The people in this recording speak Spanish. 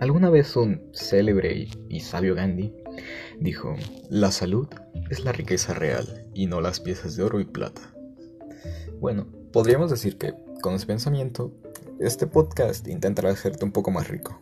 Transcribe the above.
Alguna vez un célebre y sabio Gandhi dijo, la salud es la riqueza real y no las piezas de oro y plata. Bueno, podríamos decir que con ese pensamiento, este podcast intentará hacerte un poco más rico.